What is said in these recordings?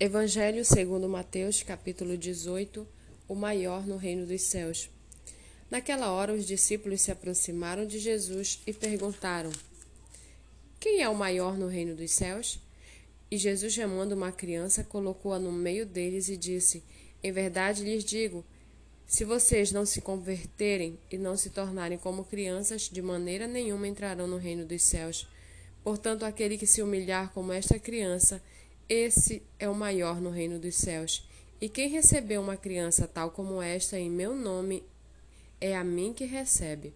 Evangelho segundo Mateus, capítulo 18, o maior no reino dos céus. Naquela hora os discípulos se aproximaram de Jesus e perguntaram: Quem é o maior no reino dos céus? E Jesus, chamando uma criança, colocou-a no meio deles e disse: Em verdade lhes digo, se vocês não se converterem e não se tornarem como crianças, de maneira nenhuma entrarão no reino dos céus. Portanto, aquele que se humilhar como esta criança, esse é o maior no reino dos céus. E quem recebeu uma criança tal como esta em meu nome, é a mim que recebe.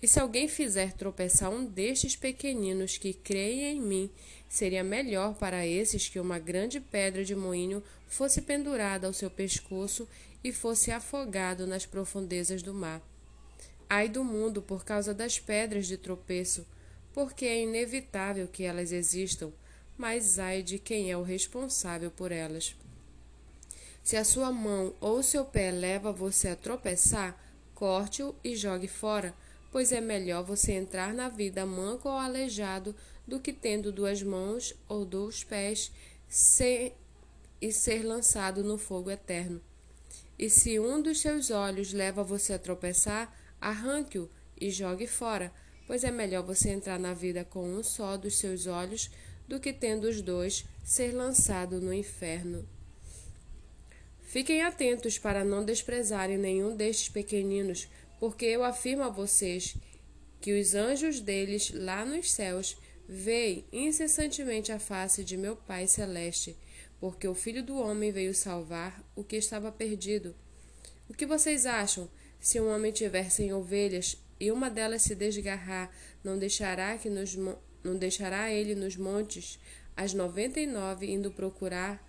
E se alguém fizer tropeçar um destes pequeninos que creem em mim, seria melhor para esses que uma grande pedra de moinho fosse pendurada ao seu pescoço e fosse afogado nas profundezas do mar. Ai do mundo por causa das pedras de tropeço, porque é inevitável que elas existam mas ai de quem é o responsável por elas. Se a sua mão ou seu pé leva você a tropeçar, corte-o e jogue fora, pois é melhor você entrar na vida manco ou aleijado do que tendo duas mãos ou dois pés ser, e ser lançado no fogo eterno. E se um dos seus olhos leva você a tropeçar, arranque-o e jogue fora, pois é melhor você entrar na vida com um só dos seus olhos do que tendo os dois ser lançado no inferno. Fiquem atentos para não desprezarem nenhum destes pequeninos, porque eu afirmo a vocês que os anjos deles lá nos céus veem incessantemente a face de meu Pai celeste, porque o Filho do homem veio salvar o que estava perdido. O que vocês acham? Se um homem tiver cem ovelhas e uma delas se desgarrar, não deixará que nos não deixará ele nos montes as noventa e nove indo procurar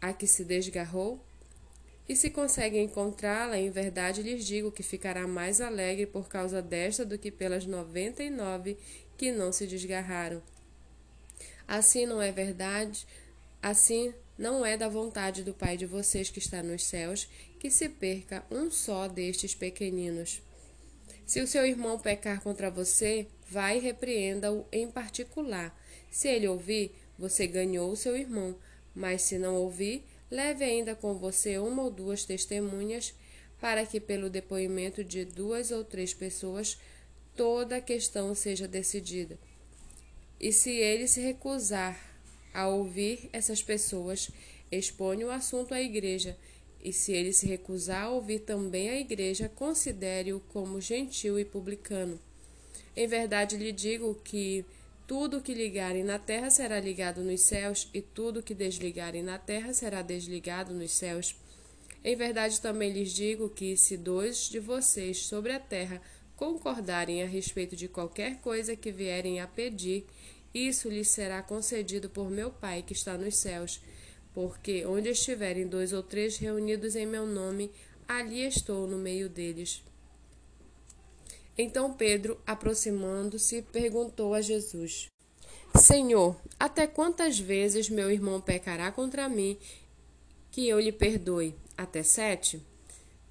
a que se desgarrou? E se consegue encontrá-la, em verdade lhes digo que ficará mais alegre por causa desta do que pelas noventa e nove que não se desgarraram. Assim não é verdade, assim não é da vontade do Pai de vocês que está nos céus que se perca um só destes pequeninos. Se o seu irmão pecar contra você, vai e repreenda-o em particular. Se ele ouvir, você ganhou seu irmão, mas se não ouvir, leve ainda com você uma ou duas testemunhas, para que, pelo depoimento de duas ou três pessoas, toda a questão seja decidida. E se ele se recusar a ouvir essas pessoas, expõe o assunto à igreja e se ele se recusar a ouvir também a igreja, considere-o como gentil e publicano. Em verdade lhe digo que tudo que ligarem na terra será ligado nos céus, e tudo que desligarem na terra será desligado nos céus. Em verdade também lhes digo que, se dois de vocês sobre a terra concordarem a respeito de qualquer coisa que vierem a pedir, isso lhes será concedido por meu Pai que está nos céus porque onde estiverem dois ou três reunidos em meu nome, ali estou no meio deles. Então Pedro, aproximando-se, perguntou a Jesus: Senhor, até quantas vezes meu irmão pecará contra mim que eu lhe perdoe? Até sete?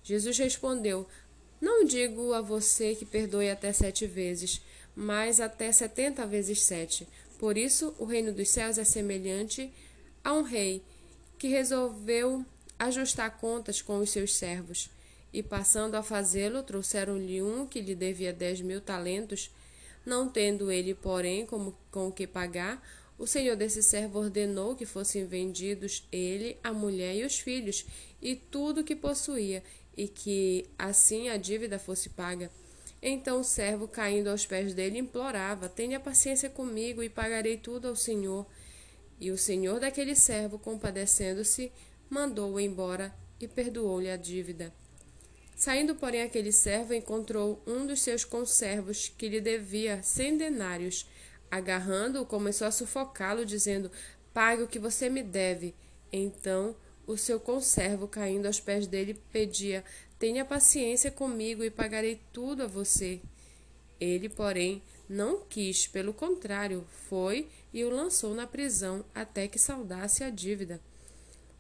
Jesus respondeu: Não digo a você que perdoe até sete vezes, mas até setenta vezes sete. Por isso, o reino dos céus é semelhante a um rei que resolveu ajustar contas com os seus servos. E passando a fazê-lo, trouxeram-lhe um que lhe devia dez mil talentos. Não tendo ele, porém, como, com o que pagar, o senhor desse servo ordenou que fossem vendidos ele, a mulher e os filhos, e tudo o que possuía, e que assim a dívida fosse paga. Então o servo, caindo aos pés dele, implorava: Tenha paciência comigo e pagarei tudo ao senhor. E o senhor daquele servo, compadecendo-se, mandou-o embora e perdoou-lhe a dívida. Saindo, porém, aquele servo encontrou um dos seus conservos que lhe devia cem denários. Agarrando-o, começou a sufocá-lo, dizendo: Pague o que você me deve. Então o seu conservo, caindo aos pés dele, pedia: Tenha paciência comigo e pagarei tudo a você. Ele, porém, não quis, pelo contrário, foi e o lançou na prisão até que saudasse a dívida.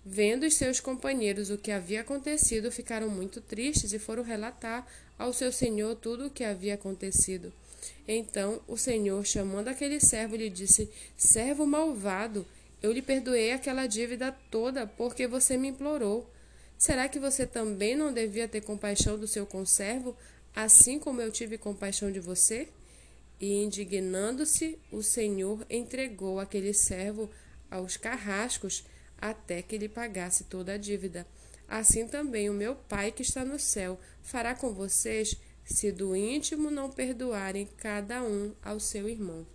Vendo os seus companheiros o que havia acontecido, ficaram muito tristes e foram relatar ao seu senhor tudo o que havia acontecido. Então o senhor, chamando aquele servo, lhe disse: Servo malvado, Eu lhe perdoei aquela dívida toda porque você me implorou. Será que você também não devia ter compaixão do seu conservo, assim como eu tive compaixão de você? E indignando-se, o Senhor entregou aquele servo aos carrascos até que lhe pagasse toda a dívida. Assim também o meu Pai que está no céu fará com vocês, se do íntimo não perdoarem cada um ao seu irmão.